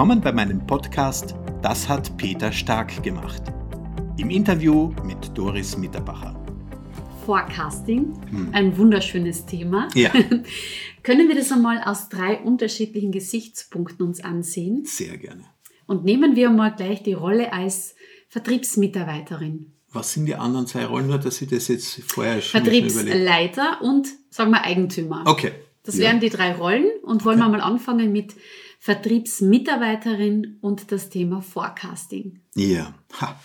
Willkommen bei meinem Podcast Das hat Peter Stark gemacht. Im Interview mit Doris Mitterbacher. Forecasting, hm. ein wunderschönes Thema. Ja. Können wir das einmal aus drei unterschiedlichen Gesichtspunkten uns ansehen? Sehr gerne. Und nehmen wir mal gleich die Rolle als Vertriebsmitarbeiterin. Was sind die anderen zwei Rollen, nur dass ich das jetzt vorher schon Vertriebsleiter und, sagen wir, Eigentümer. Okay. Das ja. wären die drei Rollen und wollen okay. wir mal anfangen mit Vertriebsmitarbeiterin und das Thema Forecasting. Ja. Ha.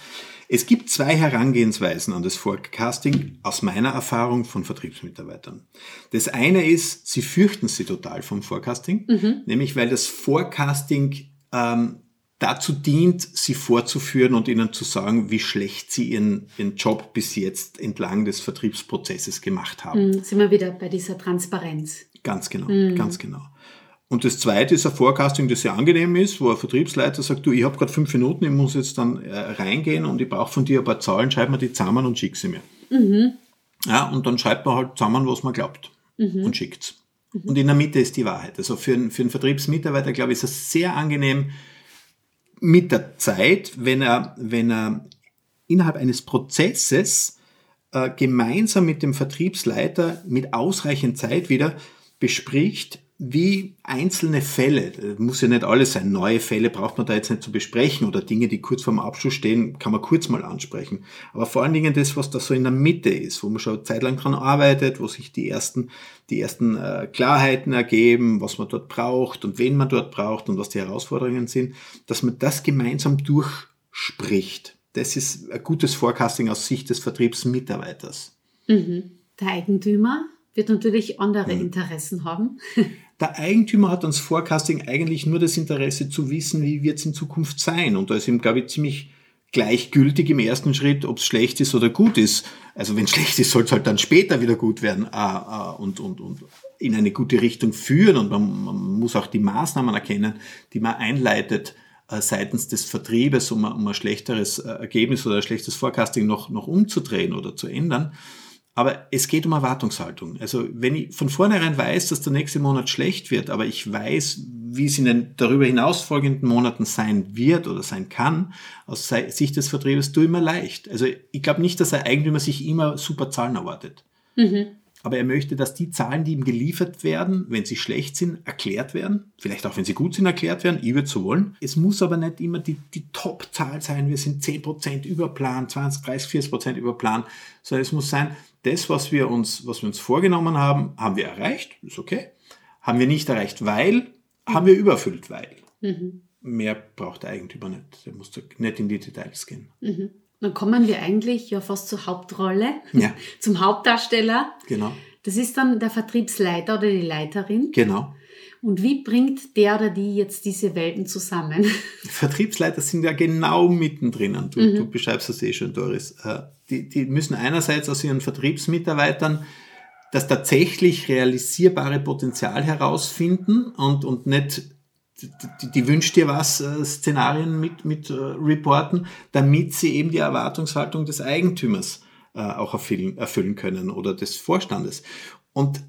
Es gibt zwei Herangehensweisen an das Forecasting aus meiner Erfahrung von Vertriebsmitarbeitern. Das eine ist, sie fürchten sie total vom Forecasting, mhm. nämlich weil das Forecasting ähm, dazu dient, sie vorzuführen und ihnen zu sagen, wie schlecht sie ihren, ihren Job bis jetzt entlang des Vertriebsprozesses gemacht haben. Mhm, sind wir wieder bei dieser Transparenz. Ganz genau, mhm. ganz genau. Und das zweite ist ein Forecasting, das sehr angenehm ist, wo ein Vertriebsleiter sagt, du, ich habe gerade fünf Minuten, ich muss jetzt dann äh, reingehen und ich brauche von dir ein paar Zahlen, schreib mir die zusammen und schick sie mir. Mhm. Ja, und dann schreibt man halt zusammen, was man glaubt mhm. und schickt's. Mhm. Und in der Mitte ist die Wahrheit. Also für, einen, für einen Vertriebsmitarbeiter, glaube ich, ist es sehr angenehm mit der Zeit, wenn er, wenn er innerhalb eines Prozesses äh, gemeinsam mit dem Vertriebsleiter mit ausreichend Zeit wieder bespricht, wie einzelne Fälle, muss ja nicht alles sein, neue Fälle braucht man da jetzt nicht zu besprechen oder Dinge, die kurz vorm Abschluss stehen, kann man kurz mal ansprechen. Aber vor allen Dingen das, was da so in der Mitte ist, wo man schon eine Zeit lang dran arbeitet, wo sich die ersten, die ersten äh, Klarheiten ergeben, was man dort braucht und wen man dort braucht und was die Herausforderungen sind, dass man das gemeinsam durchspricht. Das ist ein gutes Forecasting aus Sicht des Vertriebsmitarbeiters. Mhm. Der Eigentümer wird natürlich andere mhm. Interessen haben. Der Eigentümer hat ans Forecasting eigentlich nur das Interesse zu wissen, wie wird es in Zukunft sein. Und da ist ihm, glaube ich, ziemlich gleichgültig im ersten Schritt, ob es schlecht ist oder gut ist. Also wenn es schlecht ist, soll es halt dann später wieder gut werden äh, äh, und, und, und in eine gute Richtung führen. Und man, man muss auch die Maßnahmen erkennen, die man einleitet äh, seitens des Vertriebes, um, um ein schlechteres äh, Ergebnis oder ein schlechtes Forecasting noch, noch umzudrehen oder zu ändern. Aber es geht um Erwartungshaltung. Also wenn ich von vornherein weiß, dass der nächste Monat schlecht wird, aber ich weiß, wie es in den darüber hinaus folgenden Monaten sein wird oder sein kann, aus Sicht des Vertriebes, tue ich mir leicht. Also ich glaube nicht, dass der Eigentümer sich immer super Zahlen erwartet. Mhm. Aber er möchte, dass die Zahlen, die ihm geliefert werden, wenn sie schlecht sind, erklärt werden. Vielleicht auch, wenn sie gut sind, erklärt werden. Ich würde so wollen. Es muss aber nicht immer die, die Top-Zahl sein. Wir sind 10% über Plan, 20, 30, 40% über Plan. Sondern es muss sein, das, was wir uns, was wir uns vorgenommen haben, haben wir erreicht, ist okay. Haben wir nicht erreicht, weil, haben wir überfüllt, weil. Mhm. Mehr braucht der Eigentümer nicht. Der muss nicht in die Details gehen. Mhm. Dann kommen wir eigentlich ja fast zur Hauptrolle, ja. zum Hauptdarsteller. Genau. Das ist dann der Vertriebsleiter oder die Leiterin. Genau. Und wie bringt der oder die jetzt diese Welten zusammen? Vertriebsleiter sind ja genau mittendrin. Du, mhm. du beschreibst das eh schon, Doris. Äh, die, die müssen einerseits aus ihren Vertriebsmitarbeitern das tatsächlich realisierbare Potenzial herausfinden und, und nicht die, die wünscht dir was äh, Szenarien mit, mit äh, reporten, damit sie eben die Erwartungshaltung des Eigentümers äh, auch erfüllen, erfüllen können oder des Vorstandes. Und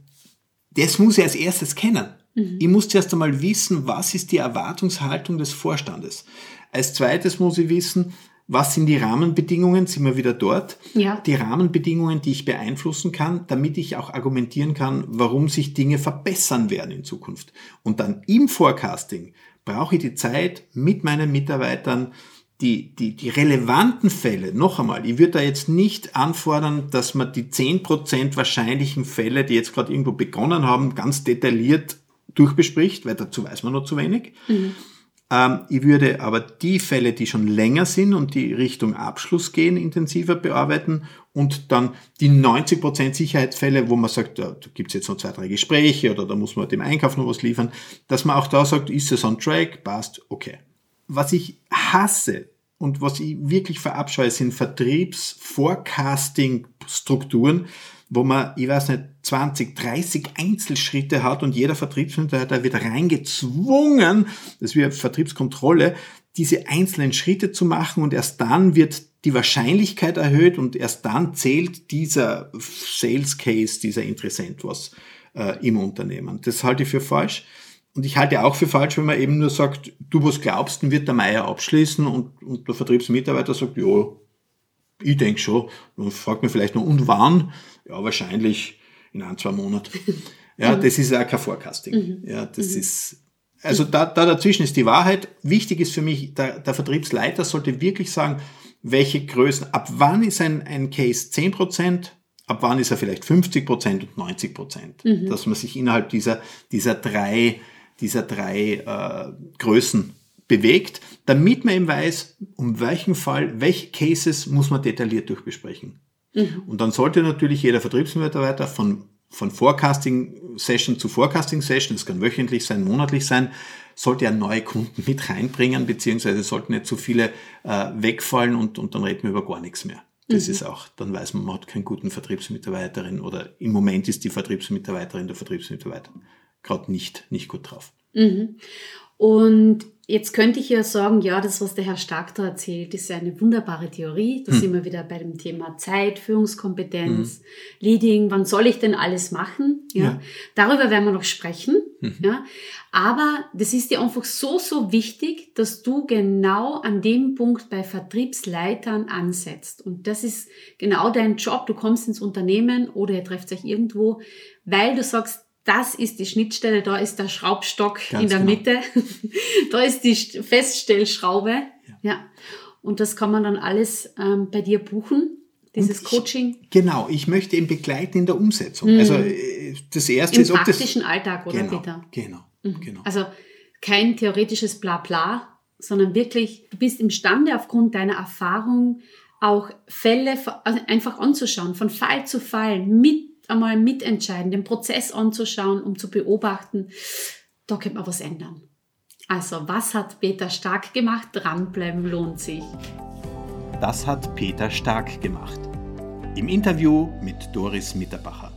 das muss ich als erstes kennen. Mhm. Ich muss zuerst einmal wissen, was ist die Erwartungshaltung des Vorstandes. Als zweites muss ich wissen, was sind die Rahmenbedingungen, sind wir wieder dort, ja. die Rahmenbedingungen, die ich beeinflussen kann, damit ich auch argumentieren kann, warum sich Dinge verbessern werden in Zukunft. Und dann im Forecasting brauche ich die Zeit mit meinen Mitarbeitern, die, die, die relevanten Fälle, noch einmal, ich würde da jetzt nicht anfordern, dass man die zehn Prozent wahrscheinlichen Fälle, die jetzt gerade irgendwo begonnen haben, ganz detailliert durchbespricht, weil dazu weiß man noch zu wenig. Mhm ähm, ich würde aber die Fälle, die schon länger sind und die Richtung Abschluss gehen, intensiver bearbeiten und dann die 90% Sicherheitsfälle, wo man sagt, da, da gibt es jetzt noch zwei, drei Gespräche oder da muss man dem Einkauf noch was liefern, dass man auch da sagt, ist es on track, passt, okay. Was ich hasse und was ich wirklich verabscheue, sind Vertriebs-Forecasting-Strukturen, wo man, ich weiß nicht, 20, 30 Einzelschritte hat und jeder Vertriebsmitarbeiter wird reingezwungen, das eine Vertriebskontrolle, diese einzelnen Schritte zu machen und erst dann wird die Wahrscheinlichkeit erhöht und erst dann zählt dieser Sales Case, dieser Interessent was äh, im Unternehmen. Das halte ich für falsch. und ich halte auch für falsch, wenn man eben nur sagt, du was glaubst, dann wird der Meier abschließen und, und der Vertriebsmitarbeiter sagt, ja, ich denke schon. Dann fragt man vielleicht noch, und wann? Ja, wahrscheinlich in ein, zwei Monaten. Ja, das ist auch kein Forecasting. Mhm. Ja, das mhm. ist, also da, da dazwischen ist die Wahrheit. Wichtig ist für mich, der, der Vertriebsleiter sollte wirklich sagen, welche Größen, ab wann ist ein, ein Case 10%, ab wann ist er vielleicht 50% und 90%. Mhm. Dass man sich innerhalb dieser, dieser drei dieser drei äh, Größen bewegt, damit man eben weiß, um welchen Fall, welche Cases muss man detailliert durchbesprechen. Mhm. Und dann sollte natürlich jeder Vertriebsmitarbeiter von, von Forecasting-Session zu Forecasting-Session, das kann wöchentlich sein, monatlich sein, sollte er neue Kunden mit reinbringen, beziehungsweise sollten nicht zu viele äh, wegfallen und, und dann reden wir über gar nichts mehr. Das mhm. ist auch, dann weiß man, man hat keinen guten Vertriebsmitarbeiterin oder im Moment ist die Vertriebsmitarbeiterin der Vertriebsmitarbeiter gerade nicht, nicht gut drauf. Mhm. Und jetzt könnte ich ja sagen, ja, das, was der Herr Stark da erzählt, ist eine wunderbare Theorie. Da hm. sind wir wieder bei dem Thema Zeit, Führungskompetenz, hm. Leading. Wann soll ich denn alles machen? Ja. ja. Darüber werden wir noch sprechen. Mhm. Ja. Aber das ist dir einfach so, so wichtig, dass du genau an dem Punkt bei Vertriebsleitern ansetzt. Und das ist genau dein Job. Du kommst ins Unternehmen oder ihr trefft euch irgendwo, weil du sagst, das ist die Schnittstelle, da ist der Schraubstock Ganz in der genau. Mitte, da ist die Feststellschraube. Ja. ja. Und das kann man dann alles ähm, bei dir buchen, dieses ich, Coaching. Genau, ich möchte ihn begleiten in der Umsetzung. Mhm. Also äh, das erste Im ist, ob praktischen das, Alltag, oder genau, Peter? Genau, mhm. genau. Also kein theoretisches Blabla, sondern wirklich, du bist imstande aufgrund deiner Erfahrung auch Fälle also einfach anzuschauen, von Fall zu Fall, mit einmal mitentscheiden, den Prozess anzuschauen, um zu beobachten, da könnte man was ändern. Also, was hat Peter Stark gemacht? Dranbleiben lohnt sich. Das hat Peter Stark gemacht. Im Interview mit Doris Mitterbacher.